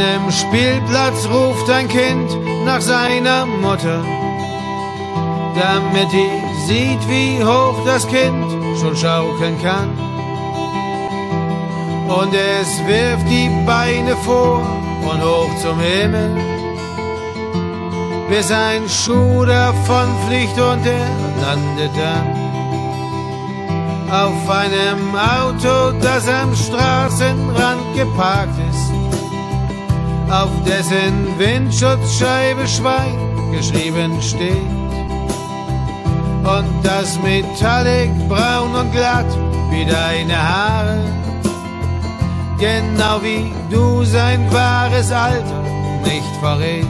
einem Spielplatz ruft ein Kind nach seiner Mutter, damit die sieht, wie hoch das Kind schon schaukeln kann. Und es wirft die Beine vor und hoch zum Himmel, bis ein Schuh davon fliegt und er landet dann auf einem Auto, das am Straßenrand geparkt ist, auf dessen Windschutzscheibe Schwein geschrieben steht. Und das Metallic braun und glatt wie deine Haare, genau wie du sein wahres Alter nicht verrät.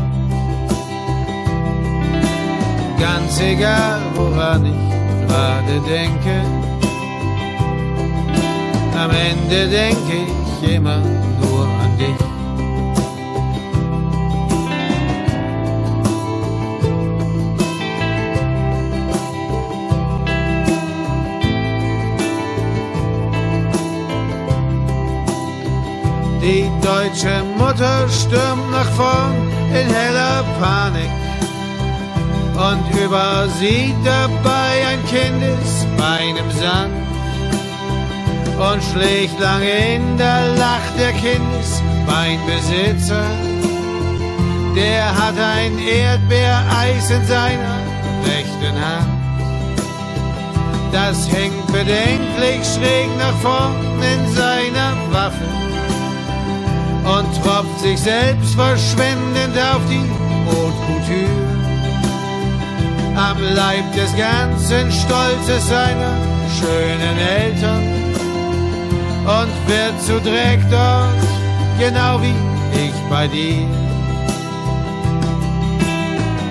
Ganz egal, woran ich gerade denke, am Ende denke ich immer deutsche Mutter stürmt nach vorn in heller Panik und übersieht dabei ein Kindesbein im Sand und schlägt lange in, da lacht der Kindesbeinbesitzer. Der hat ein Erdbeereis in seiner rechten Hand. Das hängt bedenklich schräg nach vorn in seiner Waffe und tropft sich selbst verschwendend auf die Haute Couture. Am Leib des ganzen Stolzes seiner schönen Eltern und wird zu Dreck dort, genau wie ich bei dir.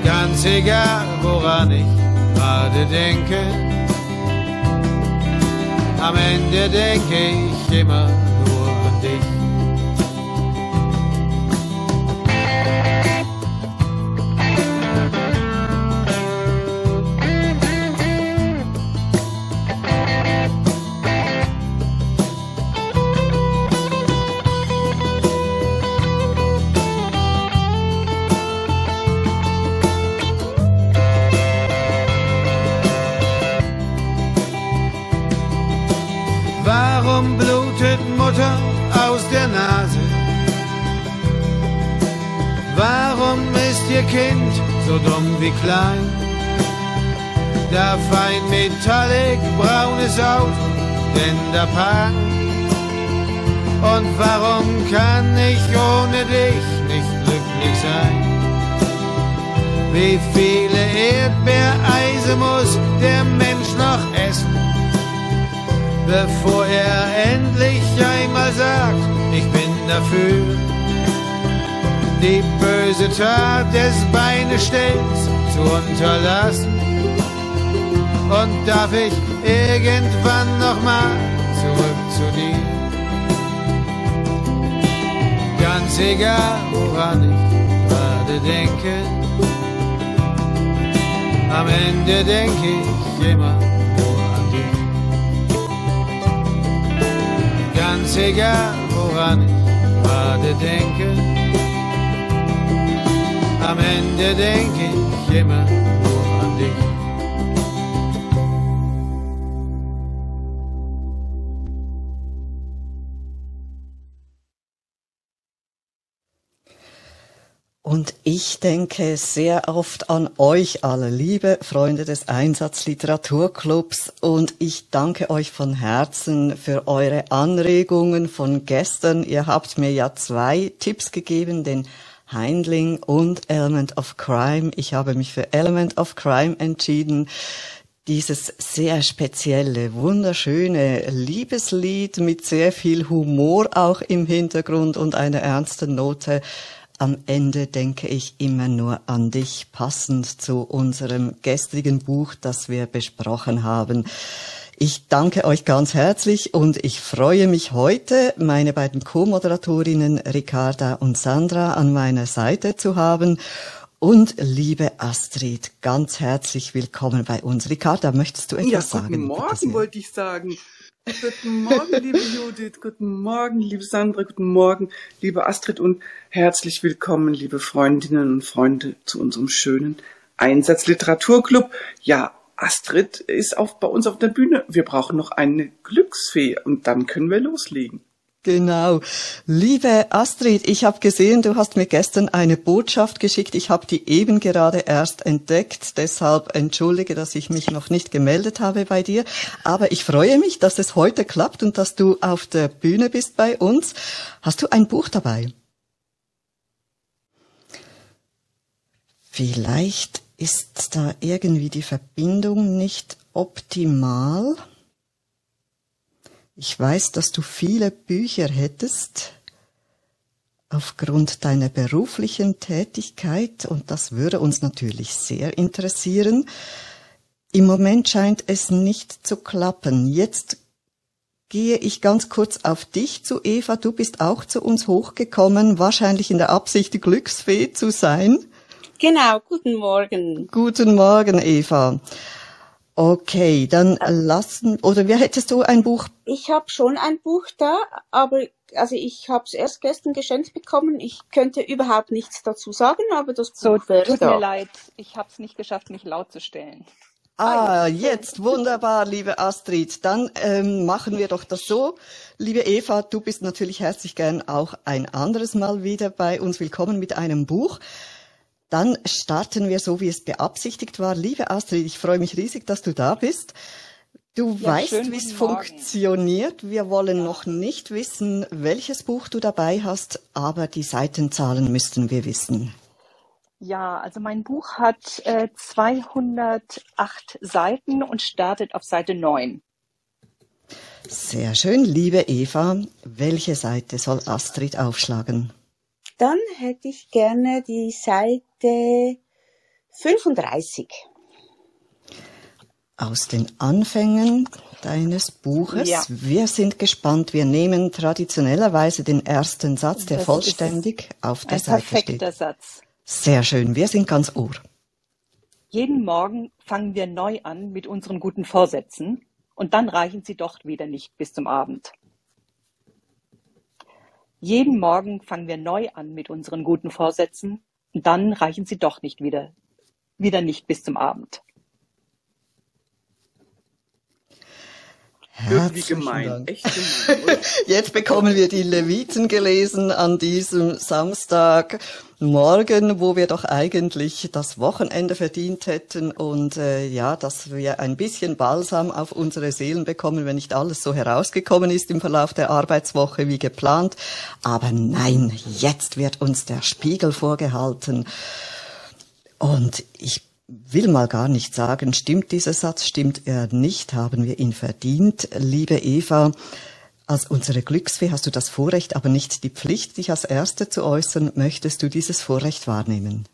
Ganz egal, woran ich gerade denke, am Ende denke ich immer so dumm wie klein. Da fein metallic braunes Auto, denn der Pan. Und warum kann ich ohne dich nicht glücklich sein? Wie viele Erdbeereise muss der Mensch noch essen, bevor er endlich einmal sagt, ich bin dafür? Die böse Tat des Beinestellens zu unterlassen. Und darf ich irgendwann nochmal zurück zu dir? Ganz egal, woran ich gerade denke, am Ende denke ich immer nur an dich. Ganz egal, woran ich gerade denke, am Ende denke ich immer nur an dich. Und ich denke sehr oft an euch alle, liebe Freunde des Einsatzliteraturclubs. Und ich danke euch von Herzen für eure Anregungen von gestern. Ihr habt mir ja zwei Tipps gegeben, den Heindling und Element of Crime. Ich habe mich für Element of Crime entschieden. Dieses sehr spezielle, wunderschöne Liebeslied mit sehr viel Humor auch im Hintergrund und einer ernsten Note. Am Ende denke ich immer nur an dich, passend zu unserem gestrigen Buch, das wir besprochen haben. Ich danke euch ganz herzlich und ich freue mich heute, meine beiden Co-Moderatorinnen Ricarda und Sandra an meiner Seite zu haben. Und liebe Astrid, ganz herzlich willkommen bei uns. Ricarda, möchtest du etwas ja, sagen? Guten Morgen, wollte ich sagen. Guten Morgen, liebe Judith. Guten Morgen, liebe Sandra. Guten Morgen, liebe Astrid. Und herzlich willkommen, liebe Freundinnen und Freunde, zu unserem schönen Einsatzliteraturclub. Ja, Astrid ist auf, bei uns auf der Bühne. Wir brauchen noch eine Glücksfee und dann können wir loslegen. Genau. Liebe Astrid, ich habe gesehen, du hast mir gestern eine Botschaft geschickt. Ich habe die eben gerade erst entdeckt. Deshalb entschuldige, dass ich mich noch nicht gemeldet habe bei dir. Aber ich freue mich, dass es heute klappt und dass du auf der Bühne bist bei uns. Hast du ein Buch dabei? Vielleicht ist da irgendwie die Verbindung nicht optimal. Ich weiß, dass du viele Bücher hättest aufgrund deiner beruflichen Tätigkeit und das würde uns natürlich sehr interessieren. Im Moment scheint es nicht zu klappen. Jetzt gehe ich ganz kurz auf dich zu, Eva. Du bist auch zu uns hochgekommen, wahrscheinlich in der Absicht, Glücksfee zu sein. Genau, guten Morgen. Guten Morgen, Eva. Okay, dann lassen, oder wie hättest du ein Buch? Ich habe schon ein Buch da, aber also ich habe es erst gestern geschenkt bekommen. Ich könnte überhaupt nichts dazu sagen, aber das so, Buch wäre tut da. mir leid, ich habe es nicht geschafft, mich laut zu stellen. Ah, jetzt wunderbar, liebe Astrid. Dann ähm, machen wir doch das so. Liebe Eva, du bist natürlich herzlich gern auch ein anderes Mal wieder bei uns willkommen mit einem Buch. Dann starten wir so, wie es beabsichtigt war. Liebe Astrid, ich freue mich riesig, dass du da bist. Du Ja, weißt, wie es funktioniert. Wir wollen noch nicht wissen, welches Buch du dabei hast, aber die Seitenzahlen müssten wir wissen. Ja, also mein Buch hat äh, 208 Seiten und startet auf Seite 9. Sehr schön, liebe Eva. Welche Seite soll Astrid aufschlagen? Dann hätte ich gerne die Seite 35. Aus den Anfängen deines Buches. Ja. Wir sind gespannt. Wir nehmen traditionellerweise den ersten Satz, der Das vollständig auf der Ein Seite perfekter steht. Satz. Sehr schön. Wir sind ganz ohr. Jeden Morgen fangen wir neu an mit unseren guten Vorsätzen und dann reichen sie doch wieder nicht bis zum Abend. Jeden Morgen fangen wir neu an mit unseren guten Vorsätzen dann reichen sie doch nicht wieder, wieder nicht bis zum Abend. Irgendwie gemein. Dank. Echt gemein, oder? Jetzt bekommen wir die Leviten gelesen an diesem Samstagmorgen, wo wir doch eigentlich das Wochenende verdient hätten und äh, ja, dass wir ein bisschen Balsam auf unsere Seelen bekommen, wenn nicht alles so herausgekommen ist im Verlauf der Arbeitswoche wie geplant. Aber nein, jetzt wird uns der Spiegel vorgehalten. Und ich will mal gar nicht sagen, stimmt dieser Satz, stimmt er nicht, haben wir ihn verdient. Liebe Eva, als unsere Glücksfee hast du das Vorrecht, aber nicht die Pflicht, dich als Erste zu äußern. Möchtest du dieses Vorrecht wahrnehmen?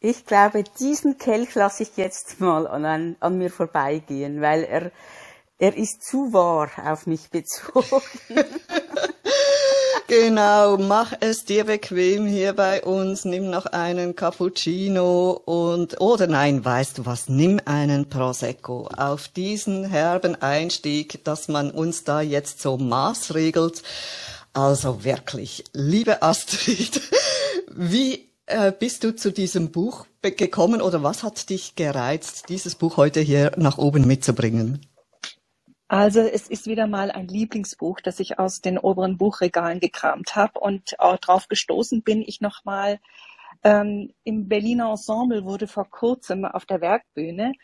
Ich glaube, diesen Kelch lasse ich jetzt mal an, an, mir vorbeigehen, weil er, er ist zu wahr auf mich bezogen. Genau, mach es dir bequem hier bei uns, nimm noch einen Cappuccino und, oder nein, weißt du was, nimm einen Prosecco. Auf diesen herben Einstieg, dass man uns da jetzt so maßregelt. Also wirklich, liebe Astrid, wie äh, bist du zu diesem Buch gekommen oder was hat dich gereizt, dieses Buch heute hier nach oben mitzubringen? Also es ist wieder mal ein Lieblingsbuch, das ich aus den oberen Buchregalen gekramt habe und auch drauf gestoßen bin ich nochmal. Ähm, Im Berliner Ensemble wurde vor kurzem auf der Werkbühne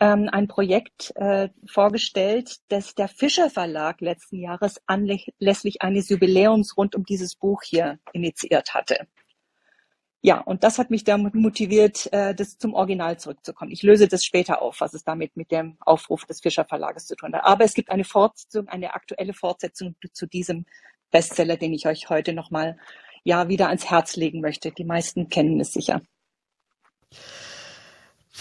ähm, ein Projekt äh, vorgestellt, das der Fischer Verlag letzten Jahres anlässlich eines Jubiläums rund um dieses Buch hier initiiert hatte. Ja, und das hat mich damit motiviert, äh, das zum Original zurückzukommen. Ich löse das später auf, was es damit mit dem Aufruf des Fischer Verlages zu tun hat. Aber es gibt eine Fortsetzung, eine aktuelle Fortsetzung zu diesem Bestseller, den ich euch heute nochmal ja wieder ans Herz legen möchte. Die meisten kennen es sicher.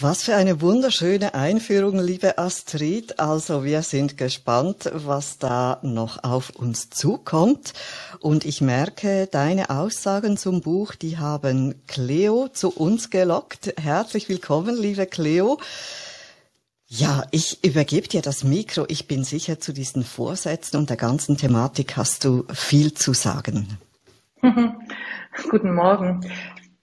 Was für eine wunderschöne Einführung, liebe Astrid. Also wir sind gespannt, was da noch auf uns zukommt. Und ich merke, deine Aussagen zum Buch, die haben Cleo zu uns gelockt. Herzlich willkommen, liebe Cleo. Ja, ich übergebe dir das Mikro. Ich bin sicher, zu diesen Vorsätzen und der ganzen Thematik hast du viel zu sagen. Guten Morgen.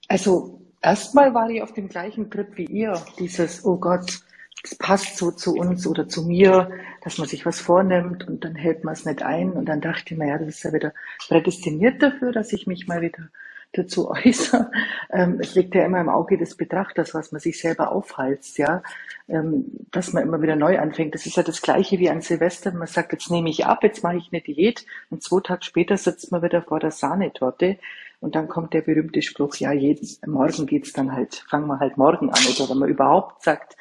Also erstmal war ich auf dem gleichen Trip wie ihr. Dieses, oh Gott, es passt so zu uns oder zu mir, dass man sich was vornimmt und dann hält man es nicht ein. Und dann dachte ich mir, ja, das ist ja wieder prädestiniert dafür, dass ich mich mal wieder dazu äußere. Ähm, es liegt ja immer im Auge des Betrachters, was man sich selber aufhalst, ja. Ähm, dass man immer wieder neu anfängt. Das ist ja das Gleiche wie an Silvester. Man sagt, jetzt nehme ich ab, jetzt mache ich eine Diät und zwei Tage später sitzt man wieder vor der Sahnetorte und dann kommt der berühmte Spruch, ja, jeden, morgen geht's dann halt, fangen wir halt morgen an. Oder wenn man überhaupt sagt,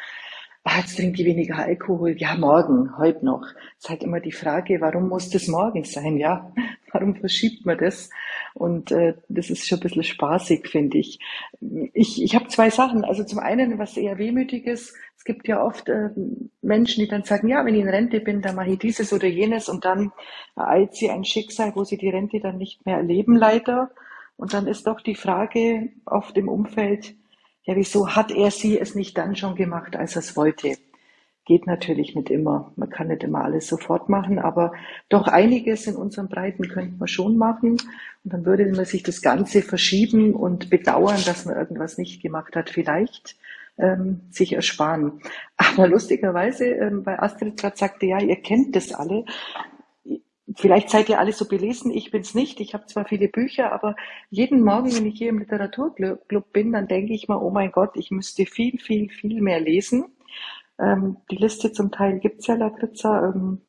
ah, jetzt trinke ich weniger Alkohol. Ja, morgen, heute noch. Es ist halt immer die Frage, warum muss das morgen sein? Ja, warum verschiebt man das? Und äh, das ist schon ein bisschen spaßig, finde ich. Ich, ich habe zwei Sachen. Also zum einen, was eher wehmütig ist, es gibt ja oft äh, Menschen, die dann sagen, ja, wenn ich in Rente bin, dann mache ich dieses oder jenes und dann ereilt sie ein Schicksal, wo sie die Rente dann nicht mehr erleben, leider. Und dann ist doch die Frage oft im Umfeld, ja, wieso hat er sie es nicht dann schon gemacht, als er es wollte? Geht natürlich nicht immer. Man kann nicht immer alles sofort machen, aber doch einiges in unseren Breiten könnte man schon machen. Und dann würde man sich das Ganze verschieben und bedauern, dass man irgendwas nicht gemacht hat, vielleicht ähm, sich ersparen. Aber lustigerweise, ähm, weil Astrid gerade sagte, ja, ihr kennt das alle. Vielleicht seid ihr alle so belesen, ich bin's nicht. Ich habe zwar viele Bücher, aber jeden Morgen, wenn ich hier im Literaturclub bin, dann denke ich mir, oh mein Gott, ich müsste viel, viel, viel mehr lesen. Ähm, die Liste zum Teil gibt's ja, Lakritza. Ähm,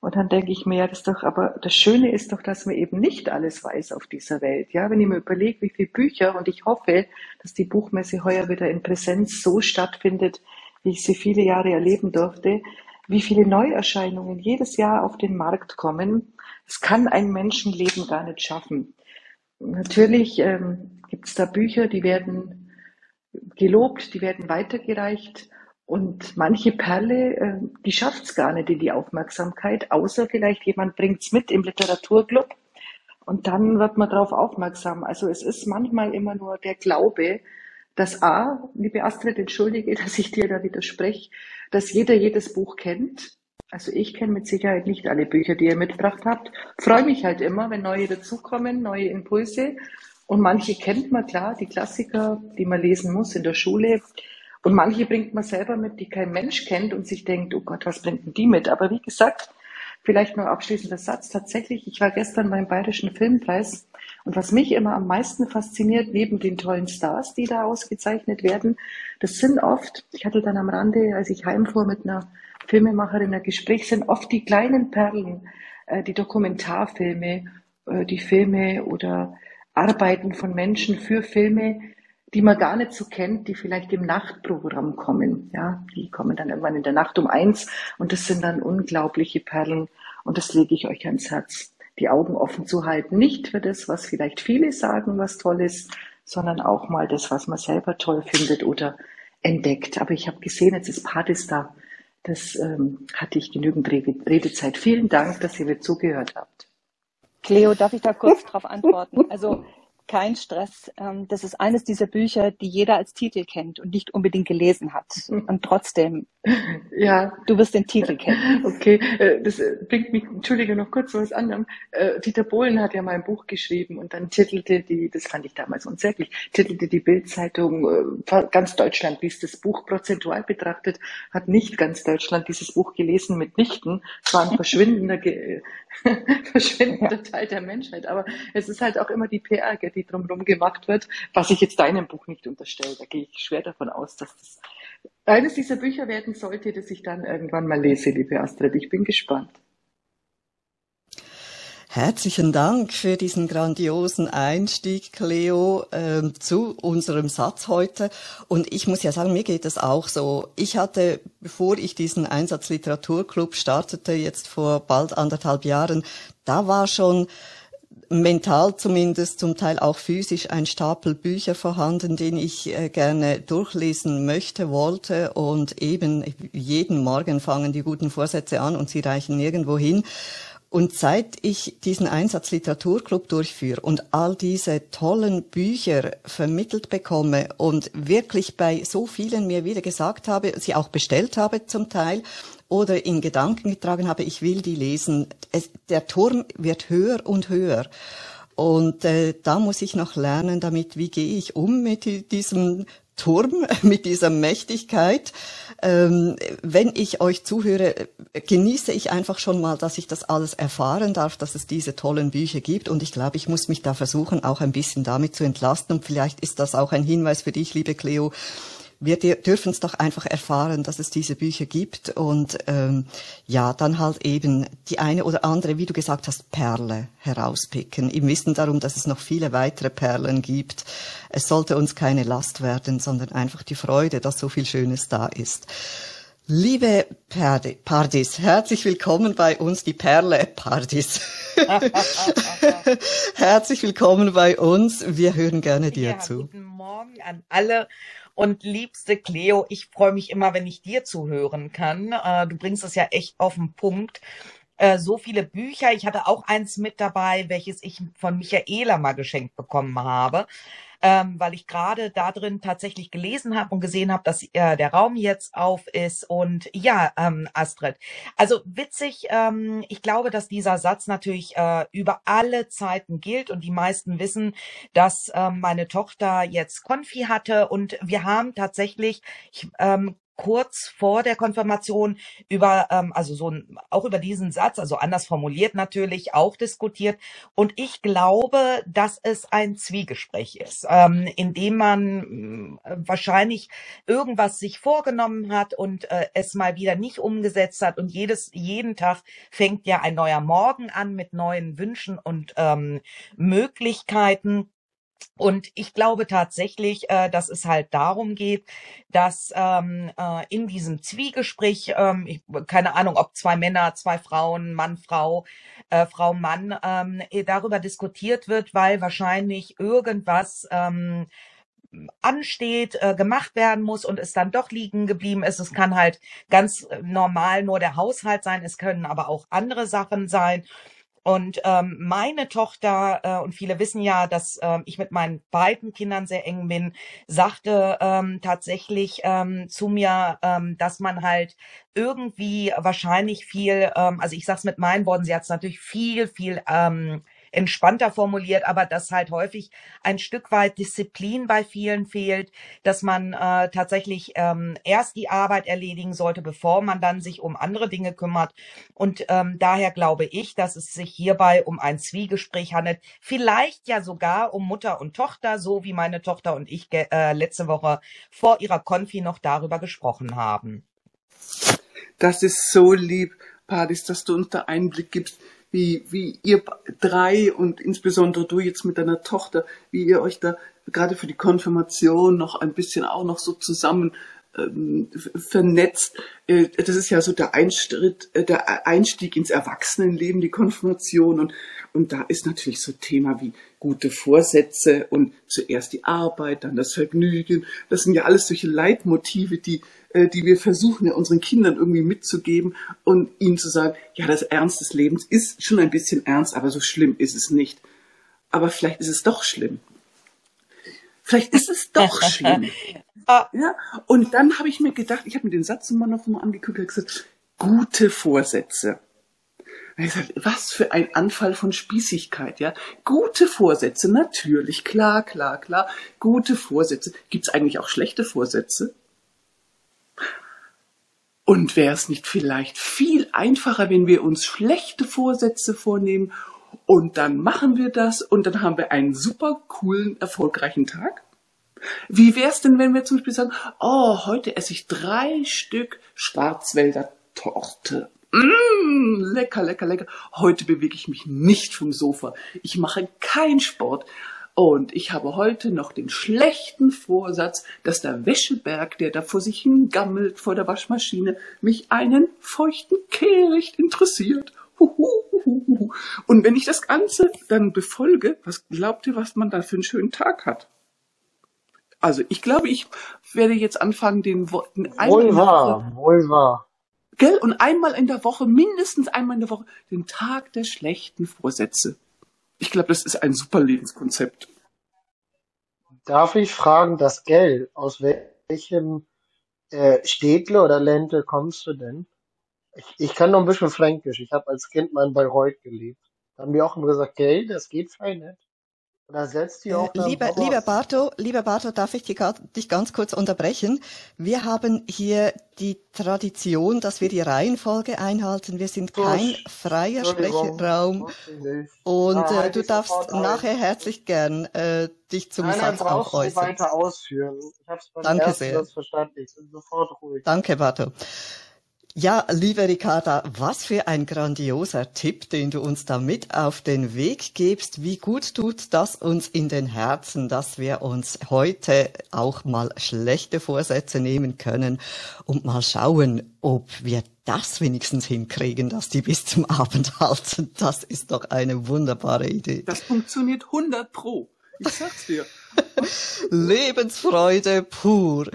und dann denke ich mir, ja, das doch, aber das Schöne ist doch, dass man eben nicht alles weiß auf dieser Welt. Ja, wenn ich mir überlege, wie viele Bücher und ich hoffe, dass die Buchmesse heuer wieder in Präsenz so stattfindet, wie ich sie viele Jahre erleben durfte, wie viele Neuerscheinungen jedes Jahr auf den Markt kommen. Das kann ein Menschenleben gar nicht schaffen. Natürlich ähm, gibt es da Bücher, die werden gelobt, die werden weitergereicht und manche Perle, äh, die schafft's gar nicht in die Aufmerksamkeit, außer vielleicht jemand bringt's mit im Literaturclub und dann wird man darauf aufmerksam. Also es ist manchmal immer nur der Glaube, dass A, liebe Astrid, entschuldige, dass ich dir da widerspreche, dass jeder jedes Buch kennt. Also ich kenne mit Sicherheit nicht alle Bücher, die ihr mitgebracht habt. Freue mich halt immer, wenn neue dazukommen, neue Impulse. Und manche kennt man klar, die Klassiker, die man lesen muss in der Schule. Und manche bringt man selber mit, die kein Mensch kennt und sich denkt, oh Gott, was bringt denn die mit? Aber wie gesagt, vielleicht noch abschließender Satz. Tatsächlich, ich war gestern beim Bayerischen Filmpreis und was mich immer am meisten fasziniert, neben den tollen Stars, die da ausgezeichnet werden, das sind oft, ich hatte dann am Rande, als ich heimfuhr mit einer Filmemacherin ein Gespräch, sind oft die kleinen Perlen, äh, die Dokumentarfilme, äh, die Filme oder Arbeiten von Menschen für Filme, die man gar nicht so kennt, die vielleicht im Nachtprogramm kommen. Ja, die kommen dann irgendwann in der Nacht um eins und das sind dann unglaubliche Perlen und das lege ich euch ans Herz, die Augen offen zu halten. Nicht für das, was vielleicht viele sagen, was toll ist, sondern auch mal das, was man selber toll findet oder entdeckt. Aber ich habe gesehen, jetzt ist Partys da. Das ähm, hatte ich genügend Redezeit. Vielen Dank, dass ihr mir zugehört habt. Cleo, darf ich da kurz darauf antworten? Also kein Stress. Ähm, das ist eines dieser Bücher, die jeder als Titel kennt und nicht unbedingt gelesen hat. Und trotzdem, ja, du wirst den Titel kennen. Okay, äh, das äh, bringt mich, entschuldige, noch kurz was anderem. Äh, Dieter Bohlen hat ja mal ein Buch geschrieben und dann titelte die, das fand ich damals unsäglich, titelte die Bildzeitung, ganz Deutschland liest das Buch prozentual betrachtet, hat nicht ganz Deutschland dieses Buch gelesen mitnichten. Es war ein verschwindender, verschwindender Teil der Menschheit. Aber es ist halt auch immer die PR, die drumherum gemacht wird, was ich jetzt deinem Buch nicht unterstelle. Da gehe ich schwer davon aus, dass das eines dieser Bücher werden sollte, das ich dann irgendwann mal lese, liebe Astrid. Ich bin gespannt. Herzlichen Dank für diesen grandiosen Einstieg, Cleo, äh, zu unserem Satz heute. Und ich muss ja sagen, mir geht es auch so. Ich hatte, bevor ich diesen Einsatzliteraturclub startete, jetzt vor bald anderthalb Jahren, da war schon mental zumindest, zum Teil auch physisch ein Stapel Bücher vorhanden, den ich äh, gerne durchlesen möchte, wollte und eben jeden Morgen fangen die guten Vorsätze an und sie reichen nirgendwo hin. Und seit ich diesen Einsatz Literaturclub durchführe und all diese tollen Bücher vermittelt bekomme und wirklich bei so vielen mir wieder gesagt habe, sie auch bestellt habe zum Teil oder in Gedanken getragen habe, ich will die lesen, es, der Turm wird höher und höher. Und äh, da muss ich noch lernen damit, wie gehe ich um mit diesem Turm, mit dieser Mächtigkeit. Ähm, wenn ich euch zuhöre, genieße ich einfach schon mal, dass ich das alles erfahren darf, dass es diese tollen Bücher gibt. Und ich glaube, ich muss mich da versuchen, auch ein bisschen damit zu entlasten. Und vielleicht ist das auch ein Hinweis für dich, liebe Cleo, wir dürfen es doch einfach erfahren, dass es diese Bücher gibt und ähm, ja, dann halt eben die eine oder andere, wie du gesagt hast, Perle herauspicken, im Wissen darum, dass es noch viele weitere Perlen gibt. Es sollte uns keine Last werden, sondern einfach die Freude, dass so viel Schönes da ist. Liebe Pardis, herzlich willkommen bei uns, die Perle Pardis. herzlich willkommen bei uns. Wir hören gerne dir ja, zu. Guten Morgen an alle und liebste Cleo, ich freue mich immer, wenn ich dir zuhören kann. Äh, du bringst es ja echt auf den Punkt. Äh, so viele Bücher. Ich hatte auch eins mit dabei, welches ich von Michaela mal geschenkt bekommen habe ähm, weil ich gerade da drin tatsächlich gelesen habe und gesehen habe, dass äh, der Raum jetzt auf ist. Und ja, ähm, Astrid, also witzig, ähm, ich glaube, dass dieser Satz natürlich äh, über alle Zeiten gilt und die meisten wissen, dass ähm, meine Tochter jetzt Konfi hatte und wir haben tatsächlich, ich ähm, kurz vor der Konfirmation über, ähm, also so ein, auch über diesen Satz, also anders formuliert natürlich, auch diskutiert. Und ich glaube, dass es ein Zwiegespräch ist, ähm, in dem man äh, wahrscheinlich irgendwas sich vorgenommen hat und äh, es mal wieder nicht umgesetzt hat. Und jedes, jeden Tag fängt ja ein neuer Morgen an mit neuen Wünschen und ähm, Möglichkeiten. Und ich glaube tatsächlich, äh, dass es halt darum geht, dass ähm, äh, in diesem Zwiegespräch, ähm, ich, keine Ahnung, ob zwei Männer, zwei Frauen, Mann, Frau, äh, Frau, Mann, ähm, eh, darüber diskutiert wird, weil wahrscheinlich irgendwas ähm, ansteht, äh, gemacht werden muss und es dann doch liegen geblieben ist. Es kann halt ganz normal nur der Haushalt sein, es können aber auch andere Sachen sein. Und ähm, meine Tochter, äh, und viele wissen ja, dass ähm, ich mit meinen beiden Kindern sehr eng bin, sagte ähm, tatsächlich ähm, zu mir, ähm, dass man halt irgendwie wahrscheinlich viel, ähm, also ich sag's mit meinen Worten, sie hat es natürlich viel, viel ähm, entspannter formuliert, aber dass halt häufig ein Stück weit Disziplin bei vielen fehlt, dass man äh, tatsächlich ähm, erst die Arbeit erledigen sollte, bevor man dann sich um andere Dinge kümmert. Und ähm, daher glaube ich, dass es sich hierbei um ein Zwiegespräch handelt, vielleicht ja sogar um Mutter und Tochter, so wie meine Tochter und ich äh, letzte Woche vor ihrer Konfi noch darüber gesprochen haben. Das ist so lieb, Padis, dass du uns da Einblick gibst wie, wie ihr drei und insbesondere du jetzt mit deiner Tochter, wie ihr euch da gerade für die Konfirmation noch ein bisschen auch noch so zusammen ähm, vernetzt. Äh, das ist ja so der Einstieg, äh, der Einstieg ins Erwachsenenleben, die Konfirmation. Und, und da ist natürlich so Thema wie gute Vorsätze und zuerst die Arbeit, dann das Vergnügen. Das sind ja alles solche Leitmotive, die äh, die wir versuchen, unseren Kindern irgendwie mitzugeben und ihnen zu sagen, ja, das Ernst des Lebens ist schon ein bisschen ernst, aber so schlimm ist es nicht. Aber vielleicht ist es doch schlimm. Vielleicht ist es doch schlimm. ja, und dann habe ich mir gedacht, ich habe mir den Satz immer noch mal angeguckt und gesagt, gute Vorsätze. Gesagt, was für ein Anfall von Spießigkeit, ja. Gute Vorsätze, natürlich, klar, klar, klar. Gute Vorsätze. Gibt es eigentlich auch schlechte Vorsätze? Und wäre es nicht vielleicht viel einfacher, wenn wir uns schlechte Vorsätze vornehmen und dann machen wir das und dann haben wir einen super coolen, erfolgreichen Tag? Wie wäre es denn, wenn wir zum Beispiel sagen, oh, heute esse ich drei Stück Schwarzwälder Torte. Mmh, lecker, lecker, lecker. Heute bewege ich mich nicht vom Sofa. Ich mache keinen Sport. Und ich habe heute noch den schlechten Vorsatz, dass der Wäscheberg, der da vor sich hingammelt vor der Waschmaschine, mich einen feuchten Kehricht interessiert. Und wenn ich das Ganze dann befolge, was glaubt ihr, was man da für einen schönen Tag hat? Also ich glaube, ich werde jetzt anfangen, den Worten Wohl wahr, wohl wahr. gell? Und einmal in der Woche, mindestens einmal in der Woche, den Tag der schlechten Vorsätze. Ich glaube, das ist ein super Lebenskonzept. Darf ich fragen, das Geld, aus welchem äh, Städtle oder Ländle kommst du denn? Ich, ich kann noch ein bisschen Fränkisch. Ich habe als Kind mal in Bayreuth gelebt. Da haben wir auch immer gesagt, Geld, das geht fein nicht. Oder setzt die Äh, auch dann lieber, lieber Barto, lieber Barto, darf ich dich, ga- dich ganz kurz unterbrechen? Wir haben hier die Tradition, dass wir die Reihenfolge einhalten. Wir sind kein freier Sprechraum. Und Da äh, halte du darfst nachher herzlich gern äh, dich zum Nein, nein, Satz auch brauchst du äußern. weiter ausführen. Ich habe es beim Danke ersten sehr. Verstanden. Ich bin sofort ruhig. Danke, Barto. Ja, liebe Ricarda, was für ein grandioser Tipp, den du uns da mit auf den Weg gibst. Wie gut tut das uns in den Herzen, dass wir uns heute auch mal schlechte Vorsätze nehmen können und mal schauen, ob wir das wenigstens hinkriegen, dass die bis zum Abend halten. Das ist doch eine wunderbare Idee. Das funktioniert 100 pro. Ich sag's dir. Lebensfreude pur.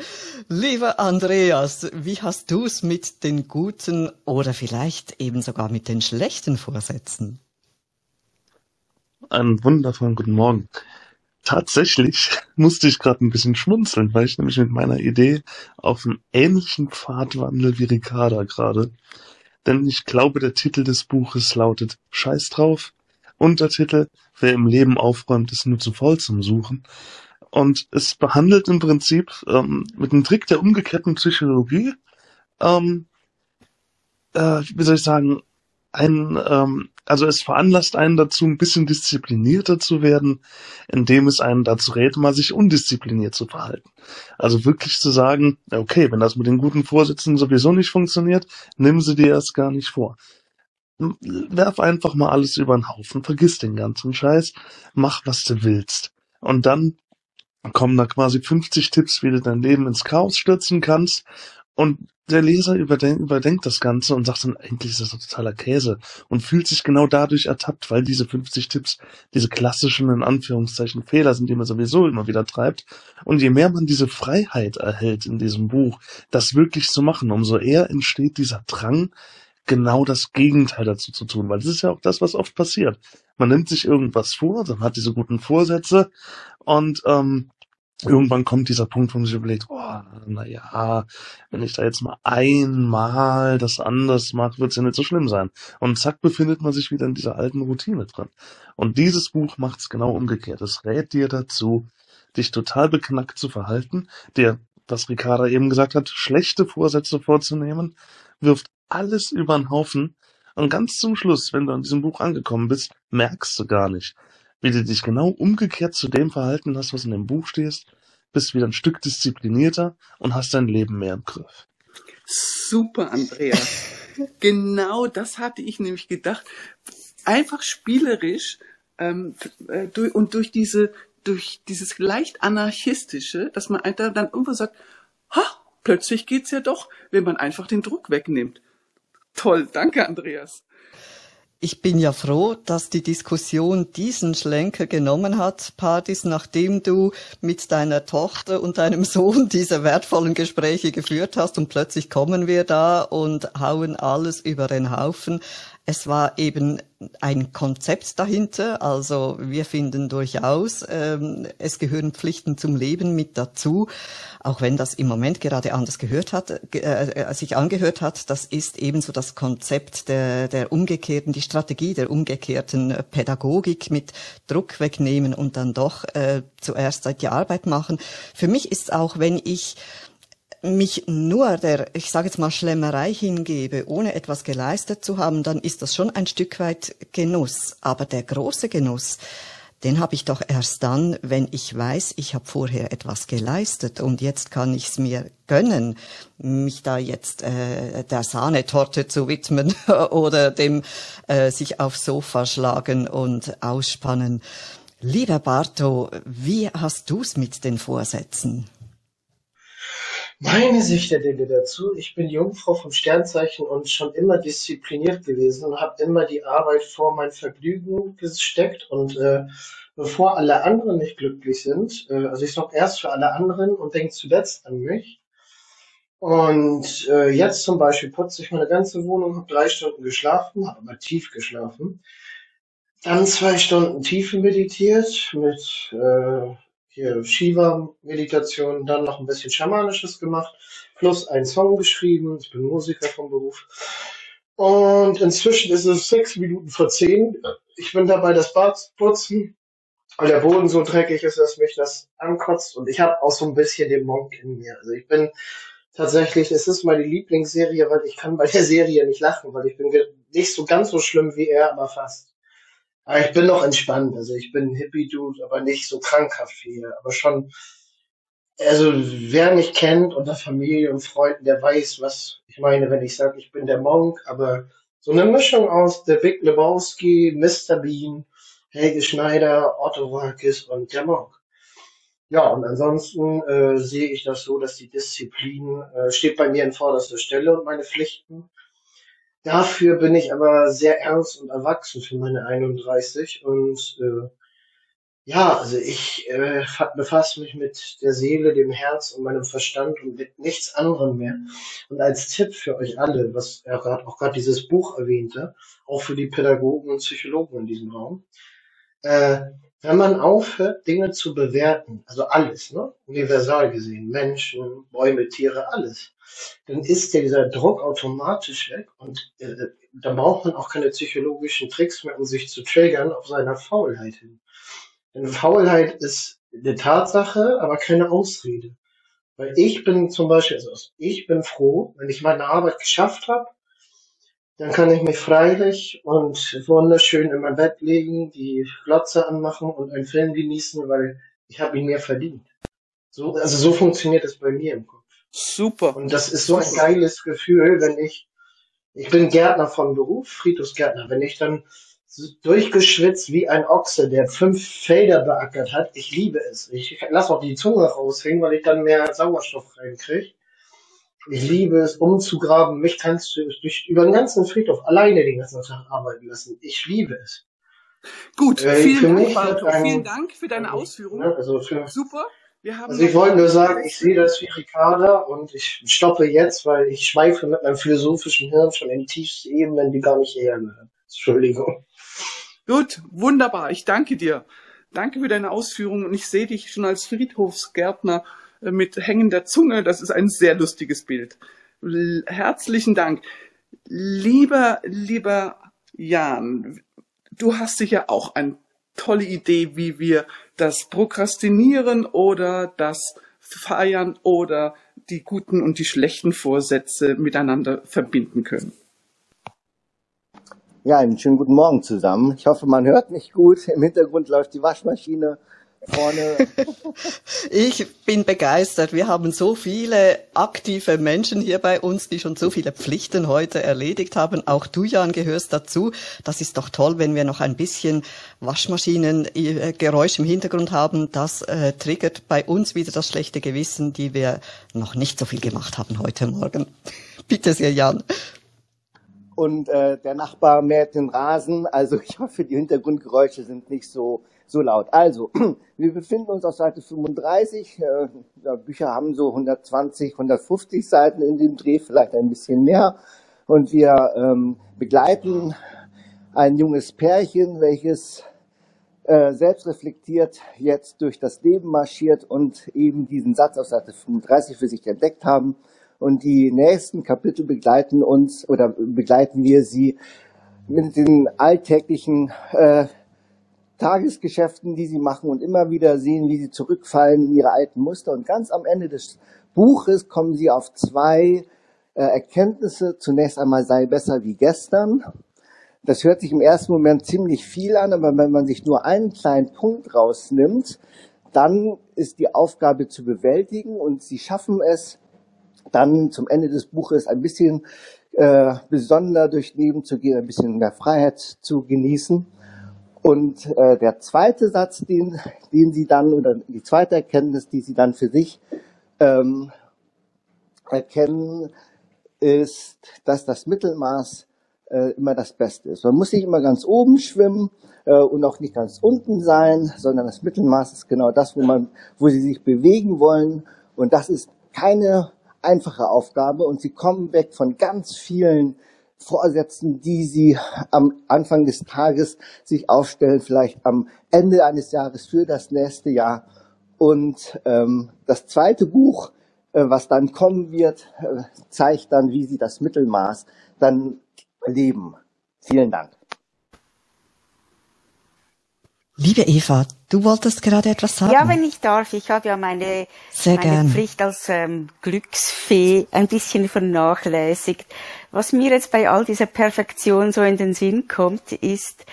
Lieber Andreas, wie hast du's mit den guten oder vielleicht eben sogar mit den schlechten Vorsätzen? Einen wundervollen guten Morgen. Tatsächlich musste ich gerade ein bisschen schmunzeln, weil ich nämlich mit meiner Idee auf einen ähnlichen Pfad wandel wie Ricarda gerade. Denn ich glaube, der Titel des Buches lautet Scheiß drauf. Untertitel Wer im Leben aufräumt, ist nur zu faul zum Suchen. Und es behandelt im Prinzip ähm, mit einem Trick der umgekehrten Psychologie, ähm, äh, wie soll ich sagen, ein, ähm, also es veranlasst einen dazu, ein bisschen disziplinierter zu werden, indem es einen dazu rät, mal sich undiszipliniert zu verhalten. Also wirklich zu sagen, okay, wenn das mit den guten Vorsätzen sowieso nicht funktioniert, nimm sie dir erst gar nicht vor. Werf einfach mal alles über den Haufen, vergiss den ganzen Scheiß, mach was du willst. Und dann kommen da quasi 50 Tipps, wie du dein Leben ins Chaos stürzen kannst. Und der Leser überdenkt, überdenkt das Ganze und sagt dann, eigentlich ist das doch totaler Käse und fühlt sich genau dadurch ertappt, weil diese 50 Tipps diese klassischen, in Anführungszeichen, Fehler sind, die man sowieso immer wieder treibt. Und je mehr man diese Freiheit erhält in diesem Buch, das wirklich zu machen, umso eher entsteht dieser Drang, genau das Gegenteil dazu zu tun, weil das ist ja auch das, was oft passiert. Man nimmt sich irgendwas vor, dann hat diese guten Vorsätze und ähm, irgendwann kommt dieser Punkt, wo man sich überlegt, oh, na ja, wenn ich da jetzt mal einmal das anders mache, wird es ja nicht so schlimm sein. Und zack, befindet man sich wieder in dieser alten Routine drin. Und dieses Buch macht es genau umgekehrt. Es rät dir dazu, dich total beknackt zu verhalten, dir, was Ricarda eben gesagt hat, schlechte Vorsätze vorzunehmen, wirft alles über den Haufen und ganz zum Schluss, wenn du an diesem Buch angekommen bist, merkst du gar nicht, wie du dich genau umgekehrt zu dem verhalten hast, was in dem Buch stehst, bist wieder ein Stück disziplinierter und hast dein Leben mehr im Griff. Super, Andreas. genau das hatte ich nämlich gedacht. Einfach spielerisch ähm, äh, durch, und durch diese durch dieses leicht anarchistische, dass man dann irgendwo sagt, ha, plötzlich geht's ja doch, wenn man einfach den Druck wegnimmt. Toll, danke, Andreas. Ich bin ja froh, dass die Diskussion diesen Schlenker genommen hat, Partys, nachdem du mit deiner Tochter und deinem Sohn diese wertvollen Gespräche geführt hast und plötzlich kommen wir da und hauen alles über den Haufen. Es war eben ein Konzept dahinter, also wir finden durchaus, ähm, es gehören Pflichten zum Leben mit dazu, auch wenn das im Moment gerade anders gehört hat, äh, sich angehört hat. Das ist ebenso das Konzept der, der umgekehrten, die Strategie der umgekehrten Pädagogik mit Druck wegnehmen und dann doch äh, zuerst die Arbeit machen. Für mich ist auch, wenn ich mich nur der, ich sage jetzt mal, Schlemmerei hingebe, ohne etwas geleistet zu haben, dann ist das schon ein Stück weit Genuss. Aber der große Genuss, den habe ich doch erst dann, wenn ich weiß, ich habe vorher etwas geleistet und jetzt kann ich es mir gönnen, mich da jetzt äh, der Sahnetorte zu widmen oder dem äh, sich aufs Sofa schlagen und ausspannen. Lieber Barto, wie hast du's mit den Vorsätzen? Meine Sicht der Dinge dazu, ich bin Jungfrau vom Sternzeichen und schon immer diszipliniert gewesen und habe immer die Arbeit vor mein Vergnügen gesteckt und äh, bevor alle anderen nicht glücklich sind, äh, also ich sorge erst für alle anderen und denke zuletzt an mich. Und äh, jetzt zum Beispiel putze ich meine ganze Wohnung, habe drei Stunden geschlafen, habe aber tief geschlafen. Dann zwei Stunden Tiefen meditiert mit äh, hier Shiva-Meditation, dann noch ein bisschen Schamanisches gemacht, plus einen Song geschrieben. Ich bin Musiker vom Beruf. Und inzwischen ist es sechs Minuten vor zehn. Ich bin dabei, das Bad zu putzen, weil der Boden so dreckig ist, dass mich das ankotzt. Und ich habe auch so ein bisschen den Monk in mir. Also ich bin tatsächlich, es ist meine Lieblingsserie, weil ich kann bei der Serie nicht lachen, weil ich bin nicht so ganz so schlimm wie er, aber fast. Aber ich bin noch entspannt. Also ich bin Hippie-Dude, aber nicht so krankhaft wie er. Aber schon, also wer mich kennt unter Familie und Freunden, der weiß, was ich meine, wenn ich sage, ich bin der Monk. Aber so eine Mischung aus der Big Lebowski, Mr. Bean, Helge Schneider, Otto Walkes und der Monk. Ja, und ansonsten äh, sehe ich das so, dass die Disziplin äh, steht bei mir in vorderster Stelle und meine Pflichten. Dafür bin ich aber sehr ernst und erwachsen für meine 31 und äh, ja, also ich äh, fa- befasse mich mit der Seele, dem Herz und meinem Verstand und mit nichts anderem mehr. Und als Tipp für euch alle, was er grad, auch gerade dieses Buch erwähnte, auch für die Pädagogen und Psychologen in diesem Raum, äh, wenn man aufhört, Dinge zu bewerten, also alles, ne? universal gesehen, Menschen, Bäume, Tiere, alles, dann ist ja dieser Druck automatisch weg und äh, da braucht man auch keine psychologischen Tricks mehr, um sich zu triggern auf seiner Faulheit hin. Denn Faulheit ist eine Tatsache, aber keine Ausrede. Weil ich bin zum Beispiel, also ich bin froh, wenn ich meine Arbeit geschafft habe, dann kann ich mich freilich und wunderschön in mein Bett legen, die Glotze anmachen und einen Film genießen, weil ich habe ihn mir verdient. So, also so funktioniert es bei mir im Kopf. Super. Und das ist so ein geiles Gefühl, wenn ich, ich bin Gärtner von Beruf, Friedhofsgärtner, wenn ich dann durchgeschwitzt wie ein Ochse, der fünf Felder beackert hat, ich liebe es. Ich lasse auch die Zunge raushängen, weil ich dann mehr Sauerstoff reinkriege. Ich liebe es, umzugraben. Mich kannst du durch, über den ganzen Friedhof alleine den ganzen Tag arbeiten lassen. Ich liebe es. Gut, Äh, vielen Dank, mich Barto. hat ein- Vielen Dank für deine Ausführungen. Ne, also für, Super. Wir haben also ich wollte nur sagen, ich sehe das wie Ricarda und ich stoppe jetzt, weil ich schweife mit meinem philosophischen Hirn schon in tiefste Ebenen, die gar nicht hierher gehören. Entschuldigung. Gut, wunderbar. Ich danke dir. Danke für deine Ausführungen und ich sehe dich schon als Friedhofsgärtner mit hängender Zunge. Das ist ein sehr lustiges Bild. L herzlichen Dank. Lieber, lieber Jan, du hast sicher auch eine tolle Idee, wie wir das Prokrastinieren oder das Feiern oder die guten und die schlechten Vorsätze miteinander verbinden können. Ja, einen schönen guten Morgen zusammen. Ich hoffe, man hört mich gut. Im Hintergrund läuft die Waschmaschine. Vorne. Ich bin begeistert. Wir haben so viele aktive Menschen hier bei uns, die schon so viele Pflichten heute erledigt haben. Auch du, Jan, gehörst dazu. Das ist doch toll, wenn wir noch ein bisschen Waschmaschinengeräusch im Hintergrund haben. Das äh, triggert bei uns wieder das schlechte Gewissen, die wir noch nicht so viel gemacht haben heute Morgen. Bitte sehr, Jan. Und äh, der Nachbar mäht den Rasen. Also ich hoffe, die Hintergrundgeräusche sind nicht so so laut. Also, wir befinden uns auf Seite 35. Äh, Bücher haben so 120, 150 Seiten in dem Dreh, vielleicht ein bisschen mehr. Und wir ähm, begleiten ein junges Pärchen, welches äh, selbst reflektiert jetzt durch das Leben marschiert und eben diesen Satz auf Seite 35 für sich entdeckt haben. Und die nächsten Kapitel begleiten uns oder begleiten wir sie mit den alltäglichen äh, Tagesgeschäften, die sie machen und immer wieder sehen, wie sie zurückfallen in ihre alten Muster. Und ganz am Ende des Buches kommen sie auf zwei äh, Erkenntnisse. Zunächst einmal sei besser wie gestern. Das hört sich im ersten Moment ziemlich viel an, aber wenn man sich nur einen kleinen Punkt rausnimmt, dann ist die Aufgabe zu bewältigen und sie schaffen es, dann zum Ende des Buches ein bisschen äh, besonder durchs Leben zu gehen, ein bisschen mehr Freiheit zu genießen. Und äh, der zweite Satz, den, den Sie dann, oder die zweite Erkenntnis, die Sie dann für sich ähm, erkennen, ist, dass das Mittelmaß äh, immer das Beste ist. Man muss nicht immer ganz oben schwimmen äh, und auch nicht ganz unten sein, sondern das Mittelmaß ist genau das, wo man, wo Sie sich bewegen wollen. Und das ist keine einfache Aufgabe und Sie kommen weg von ganz vielen Vorsätzen, die Sie am Anfang des Tages sich aufstellen, vielleicht am Ende eines Jahres für das nächste Jahr. Und ähm, das zweite Buch, äh, was dann kommen wird, äh, zeigt dann, wie Sie das Mittelmaß dann leben. Vielen Dank. Liebe Eva, du wolltest gerade etwas sagen. Ja, wenn ich darf. Ich habe ja meine, Sehr meine gern. Pflicht als ähm, Glücksfee ein bisschen vernachlässigt. Was mir jetzt bei all dieser Perfektion so in den Sinn kommt, ist,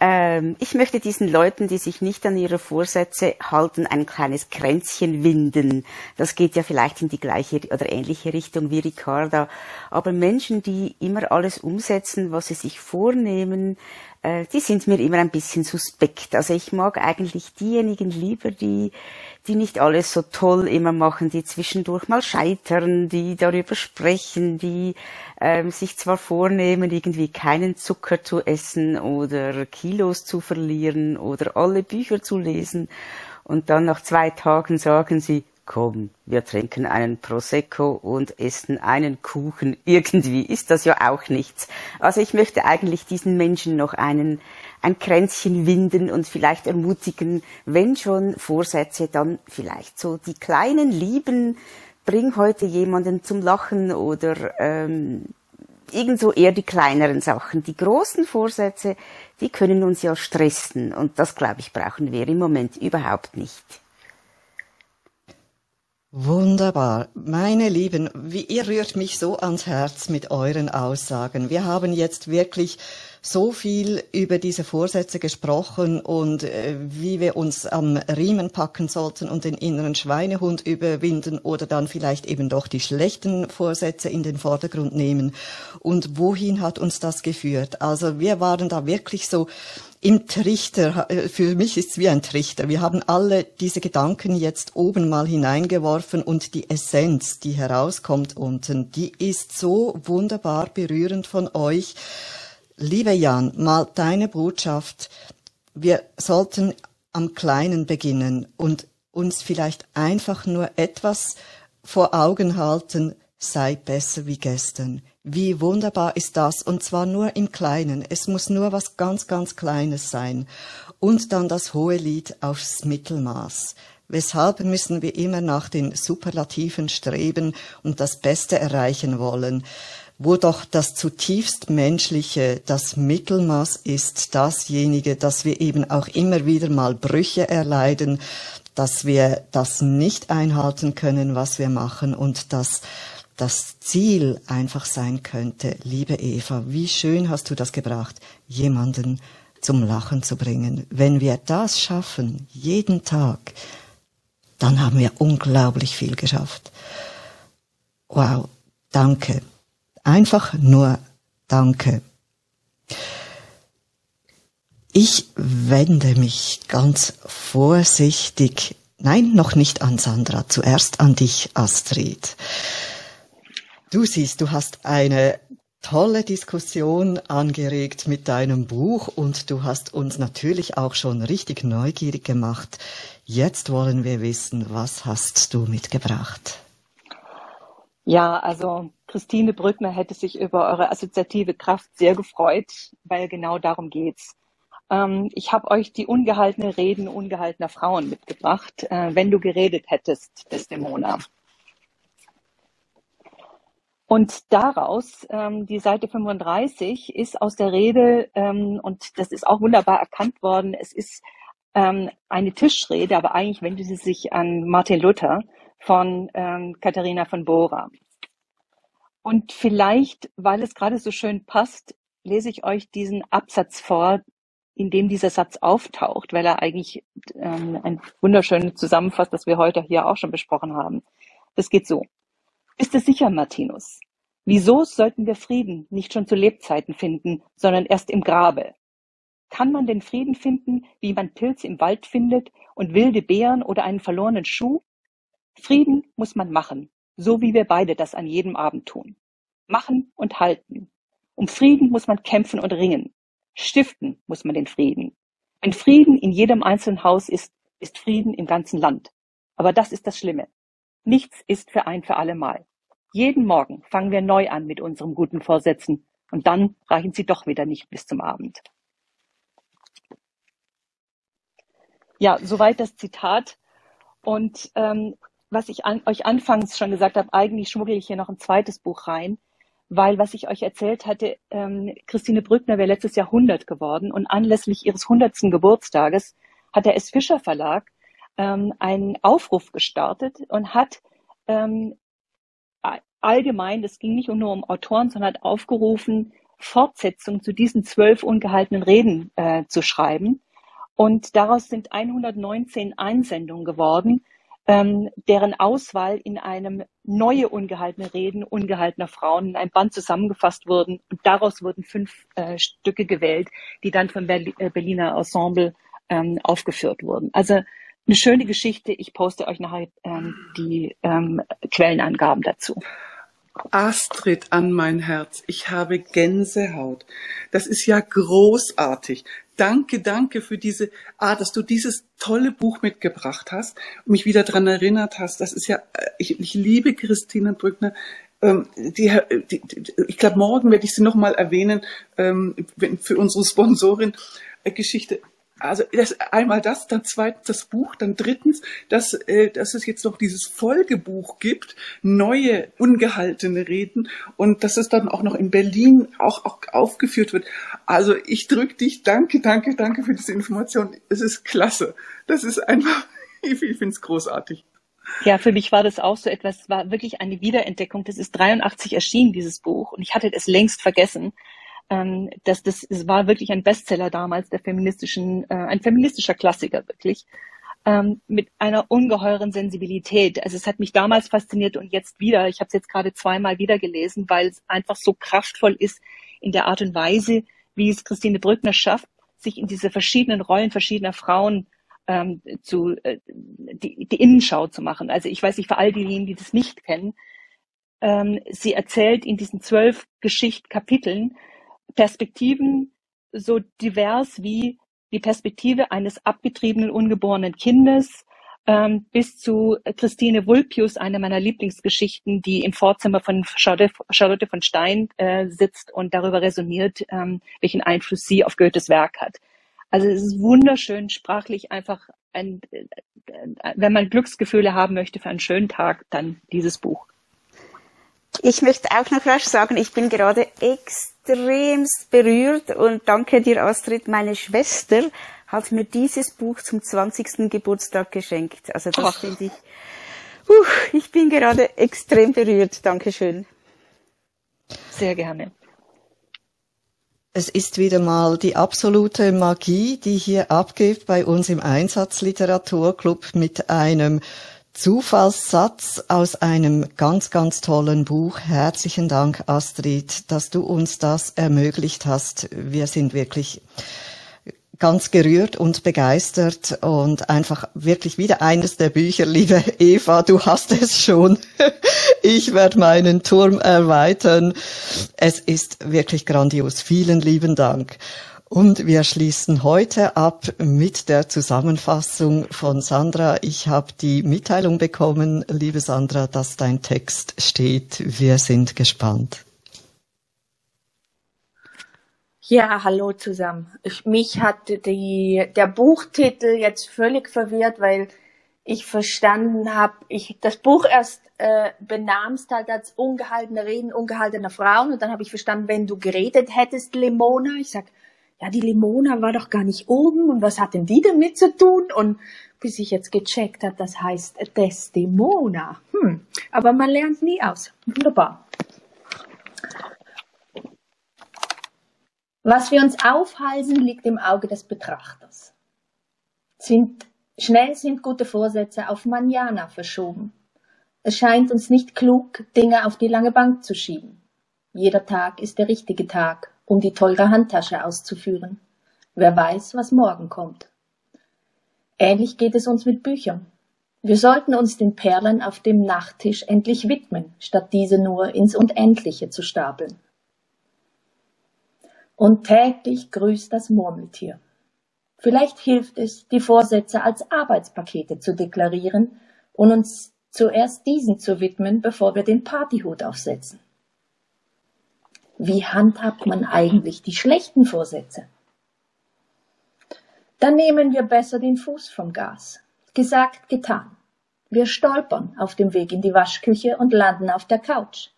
ähm, ich möchte diesen Leuten, die sich nicht an ihre Vorsätze halten, ein kleines Kränzchen winden. Das geht ja vielleicht in die gleiche oder ähnliche Richtung wie Ricarda. Aber Menschen, die immer alles umsetzen, was sie sich vornehmen, äh, die sind mir immer ein bisschen suspekt. Also ich mag eigentlich diejenigen lieber, die, die nicht alles so toll immer machen, die zwischendurch mal scheitern, die darüber sprechen, die ähm, sich zwar vornehmen, irgendwie keinen Zucker zu essen oder Kilos zu verlieren oder alle Bücher zu lesen und dann nach zwei Tagen sagen sie, komm, wir trinken einen Prosecco und essen einen Kuchen. Irgendwie ist das ja auch nichts. Also ich möchte eigentlich diesen Menschen noch einen, ein Kränzchen winden und vielleicht ermutigen, wenn schon Vorsätze, dann vielleicht so die kleinen Lieben, bring heute jemanden zum Lachen oder ähm, irgendso eher die kleineren Sachen. Die großen Vorsätze, die können uns ja stressen und das, glaube ich, brauchen wir im Moment überhaupt nicht. Wunderbar. Meine Lieben, wie, ihr rührt mich so ans Herz mit euren Aussagen. Wir haben jetzt wirklich so viel über diese Vorsätze gesprochen und äh, wie wir uns am Riemen packen sollten und den inneren Schweinehund überwinden oder dann vielleicht eben doch die schlechten Vorsätze in den Vordergrund nehmen. Und wohin hat uns das geführt? Also wir waren da wirklich so im Trichter, äh, für mich ist es wie ein Trichter. Wir haben alle diese Gedanken jetzt oben mal hineingeworfen und die Essenz, die herauskommt unten, die ist so wunderbar berührend von euch. Liebe Jan, mal deine Botschaft. Wir sollten am Kleinen beginnen und uns vielleicht einfach nur etwas vor Augen halten, sei besser wie gestern. Wie wunderbar ist das? Und zwar nur im Kleinen. Es muss nur was ganz, ganz Kleines sein. Und dann das hohe Lied aufs Mittelmaß. Weshalb müssen wir immer nach den Superlativen streben und das Beste erreichen wollen? Wo doch das zutiefst Menschliche, das Mittelmaß ist, dasjenige, dass wir eben auch immer wieder mal Brüche erleiden, dass wir das nicht einhalten können, was wir machen und dass das Ziel einfach sein könnte, liebe Eva, wie schön hast du das gebracht, jemanden zum Lachen zu bringen. Wenn wir das schaffen, jeden Tag, dann haben wir unglaublich viel geschafft. Wow, danke. Einfach nur danke. Ich wende mich ganz vorsichtig, nein, noch nicht an Sandra, zuerst an dich, Astrid. Du siehst, du hast eine tolle Diskussion angeregt mit deinem Buch und du hast uns natürlich auch schon richtig neugierig gemacht. Jetzt wollen wir wissen, was hast du mitgebracht? Ja, also Christine Brückner hätte sich über eure assoziative Kraft sehr gefreut, weil genau darum geht's. Ähm, ich habe euch die ungehaltene Reden ungehaltener Frauen mitgebracht, äh, wenn du geredet hättest, Desdemona. Und daraus, ähm, die Seite 35, ist aus der Rede, ähm, und das ist auch wunderbar erkannt worden, es ist ähm, eine Tischrede, aber eigentlich wendet sie sich an Martin Luther von ähm, Katharina von Bora. Und vielleicht, weil es gerade so schön passt, lese ich euch diesen Absatz vor, in dem dieser Satz auftaucht, weil er eigentlich ähm, ein wunderschönes zusammenfasst, das wir heute hier auch schon besprochen haben. Das geht so. Ist es sicher, Martinus? Wieso sollten wir Frieden nicht schon zu Lebzeiten finden, sondern erst im Grabe? Kann man den Frieden finden, wie man Pilze im Wald findet und wilde Beeren oder einen verlorenen Schuh? Frieden muss man machen, so wie wir beide das an jedem Abend tun. Machen und halten. Um Frieden muss man kämpfen und ringen. Stiften muss man den Frieden. Wenn Frieden in jedem einzelnen Haus ist, ist Frieden im ganzen Land. Aber das ist das Schlimme. Nichts ist für ein für alle Mal. Jeden Morgen fangen wir neu an mit unseren guten Vorsätzen und dann reichen sie doch wieder nicht bis zum Abend. Ja, soweit das Zitat. Und ähm, was ich an, euch anfangs schon gesagt habe, eigentlich schmuggle ich hier noch ein zweites Buch rein, weil was ich euch erzählt hatte, ähm, Christine Brückner wäre letztes Jahr 100 geworden und anlässlich ihres 100. Geburtstages hat der S. Fischer Verlag ähm, einen Aufruf gestartet und hat ähm, allgemein, das ging nicht nur um Autoren, sondern hat aufgerufen, Fortsetzung zu diesen zwölf ungehaltenen Reden äh, zu schreiben. Und daraus sind 119 Einsendungen geworden, ähm, deren Auswahl in einem neue ungehaltene Reden ungehaltener Frauen in einem Band zusammengefasst wurden. Und daraus wurden fünf äh, Stücke gewählt, die dann vom äh, Berliner Ensemble ähm, aufgeführt wurden. Also eine schöne Geschichte. Ich poste euch nachher ähm, die ähm, Quellenangaben dazu. Astrid an mein Herz, ich habe Gänsehaut. Das ist ja großartig. Danke, danke für diese Art, dass du dieses tolle Buch mitgebracht hast und mich wieder dran erinnert hast. Das ist ja, äh, ich, ich liebe Christine Brückner. Ähm, die, die, die, ich glaube, morgen werde ich sie nochmal erwähnen ähm, für unsere Sponsorin äh, Geschichte also das, einmal das, dann zweitens das Buch, dann drittens, dass, äh, dass es jetzt noch dieses Folgebuch gibt, neue ungehaltene Reden und dass es dann auch noch in Berlin auch, auch aufgeführt wird. Also ich drücke dich, danke, danke, danke für diese Information. Es ist klasse. Das ist einfach, ich, ich finde es großartig. Ja, für mich war das auch so etwas, war wirklich eine Wiederentdeckung. Das ist 83 erschienen, dieses Buch, und ich hatte es längst vergessen ähm, dass das es war wirklich ein Bestseller damals der feministischen, äh, ein feministischer Klassiker wirklich ähm, mit einer ungeheuren Sensibilität. Also es hat mich damals fasziniert und jetzt wieder. Ich habe es jetzt gerade zweimal wieder gelesen, weil es einfach so kraftvoll ist in der Art und Weise, wie es Christine Brückner schafft, sich in diese verschiedenen Rollen verschiedener Frauen ähm, zu äh, die, die Innenschau zu machen. Also ich weiß nicht für all diejenigen, die das nicht kennen. Ähm, sie erzählt in diesen zwölf Geschichtkapiteln Perspektiven so divers wie die Perspektive eines abgetriebenen ungeborenen Kindes ähm, bis zu Christine Vulpius, eine meiner Lieblingsgeschichten, die im Vorzimmer von Charlotte von Stein äh, sitzt und darüber resoniert, ähm, welchen Einfluss sie auf Goethes Werk hat. Also es ist wunderschön, sprachlich einfach ein, äh, wenn man Glücksgefühle haben möchte für einen schönen Tag, dann dieses Buch. Ich möchte auch noch rasch sagen, ich bin gerade extrem extremst berührt und danke dir, Astrid. Meine Schwester hat mir dieses Buch zum 20. Geburtstag geschenkt. Also das finde ich, uh, ich bin gerade extrem berührt. Dankeschön. Sehr gerne. Es ist wieder mal die absolute Magie, die hier abgeht bei uns im Einsatzliteraturclub mit einem Zufallssatz aus einem ganz, ganz tollen Buch. Herzlichen Dank, Astrid, dass du uns das ermöglicht hast. Wir sind wirklich ganz gerührt und begeistert und einfach wirklich wieder eines der Bücher, liebe Eva, du hast es schon. Ich werde meinen Turm erweitern. Es ist wirklich grandios. Vielen lieben Dank. Und wir schließen heute ab mit der Zusammenfassung von Sandra. Ich habe die Mitteilung bekommen, liebe Sandra, dass dein Text steht. Wir sind gespannt. Ja, hallo zusammen. Ich, mich hat die, der Buchtitel jetzt völlig verwirrt, weil ich verstanden habe, ich das Buch erst äh, benamst halt als ungehaltene Reden ungehaltener Frauen und dann habe ich verstanden, wenn du geredet hättest, Limona. Ich sag, ja, die Limona war doch gar nicht oben und was hat denn die damit zu tun? Und bis ich jetzt gecheckt habe, das heißt Desdemona. Hm, aber man lernt nie aus. Wunderbar. Was wir uns aufhalsen, liegt im Auge des Betrachters. Sind, schnell sind gute Vorsätze auf Manjana verschoben. Es scheint uns nicht klug, Dinge auf die lange Bank zu schieben. Jeder Tag ist der richtige Tag um die teure Handtasche auszuführen. Wer weiß, was morgen kommt. Ähnlich geht es uns mit Büchern. Wir sollten uns den Perlen auf dem Nachttisch endlich widmen, statt diese nur ins Unendliche zu stapeln. Und täglich grüßt das Murmeltier. Vielleicht hilft es, die Vorsätze als Arbeitspakete zu deklarieren und uns zuerst diesen zu widmen, bevor wir den Partyhut aufsetzen. Wie handhabt man eigentlich die schlechten Vorsätze? Dann nehmen wir besser den Fuß vom Gas. Gesagt, getan. Wir stolpern auf dem Weg in die Waschküche und landen auf der Couch.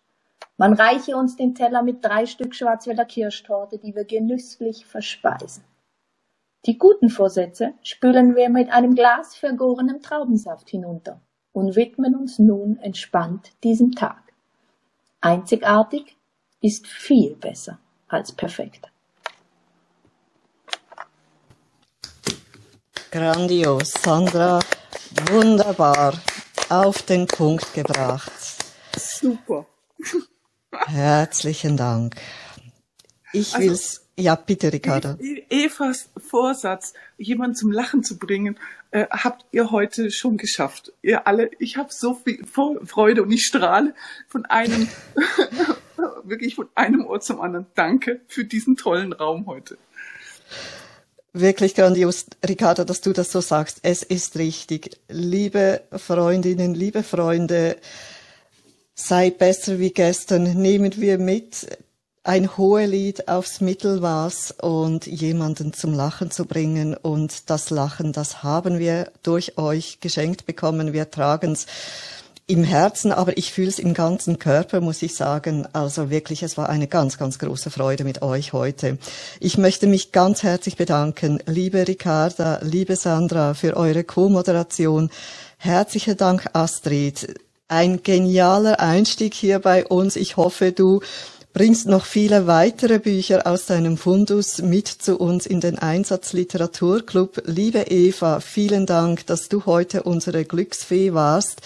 Man reiche uns den Teller mit drei Stück Schwarzwälder Kirschtorte, die wir genüsslich verspeisen. Die guten Vorsätze spülen wir mit einem Glas vergorenem Traubensaft hinunter und widmen uns nun entspannt diesem Tag. Einzigartig ist viel besser als perfekt. Grandios, Sandra, wunderbar, auf den Punkt gebracht. Super. Herzlichen Dank. Ich Also, will's, ja bitte Ricarda. E- Evas Vorsatz, jemanden zum Lachen zu bringen, äh, habt ihr heute schon geschafft. Ihr alle, ich habe so viel Freude und ich strahle von einem, wirklich von einem Ort zum anderen. Danke für diesen tollen Raum heute. Wirklich grandios, Ricarda, dass du das so sagst. Es ist richtig. Liebe Freundinnen, liebe Freunde, sei besser wie gestern. Nehmen wir mit ein Hohelied aufs Mittelmaß und jemanden zum Lachen zu bringen. Und das Lachen, das haben wir durch euch geschenkt bekommen. Wir tragen's im Herzen, aber ich fühle es im ganzen Körper, muss ich sagen. Also wirklich, es war eine ganz, ganz große Freude mit euch heute. Ich möchte mich ganz herzlich bedanken, liebe Ricarda, liebe Sandra, für eure Co-Moderation. Herzlichen Dank, Astrid. Ein genialer Einstieg hier bei uns. Ich hoffe, du bringst noch viele weitere Bücher aus deinem Fundus mit zu uns in den Einsatzliteraturclub. Liebe Eva, vielen Dank, dass du heute unsere Glücksfee warst.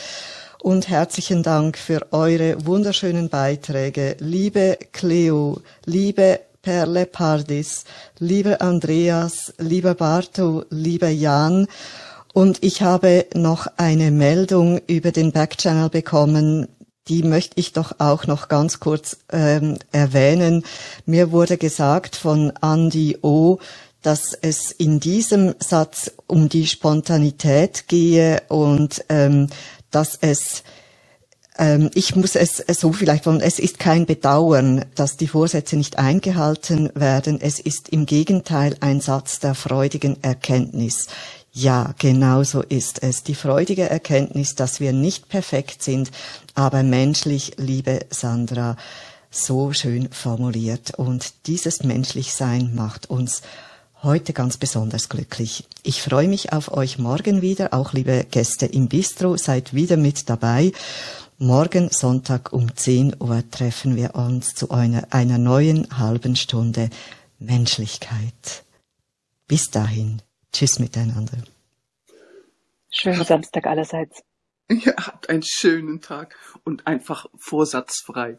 Und herzlichen Dank für eure wunderschönen Beiträge. Liebe Cleo, liebe Perle Pardis, lieber Andreas, lieber Barto, lieber Jan. Und ich habe noch eine Meldung über den Backchannel bekommen. Die möchte ich doch auch noch ganz kurz ähm, erwähnen. Mir wurde gesagt von Andy O., dass es in diesem Satz um die Spontanität gehe und ähm, dass es ähm, ich muss es so vielleicht wollen, es ist kein Bedauern, dass die Vorsätze nicht eingehalten werden. Es ist im Gegenteil ein Satz der freudigen Erkenntnis. Ja, genau so ist es. Die freudige Erkenntnis, dass wir nicht perfekt sind, aber menschlich, liebe Sandra, so schön formuliert. Und dieses Menschlichsein macht uns heute ganz besonders glücklich. Ich freue mich auf euch morgen wieder, auch liebe Gäste im Bistro, seid wieder mit dabei. Morgen Sonntag um 10 Uhr treffen wir uns zu einer, einer neuen halben Stunde Menschlichkeit. Bis dahin, tschüss miteinander. Schönen Samstag allerseits. Ihr habt einen schönen Tag und einfach vorsatzfrei.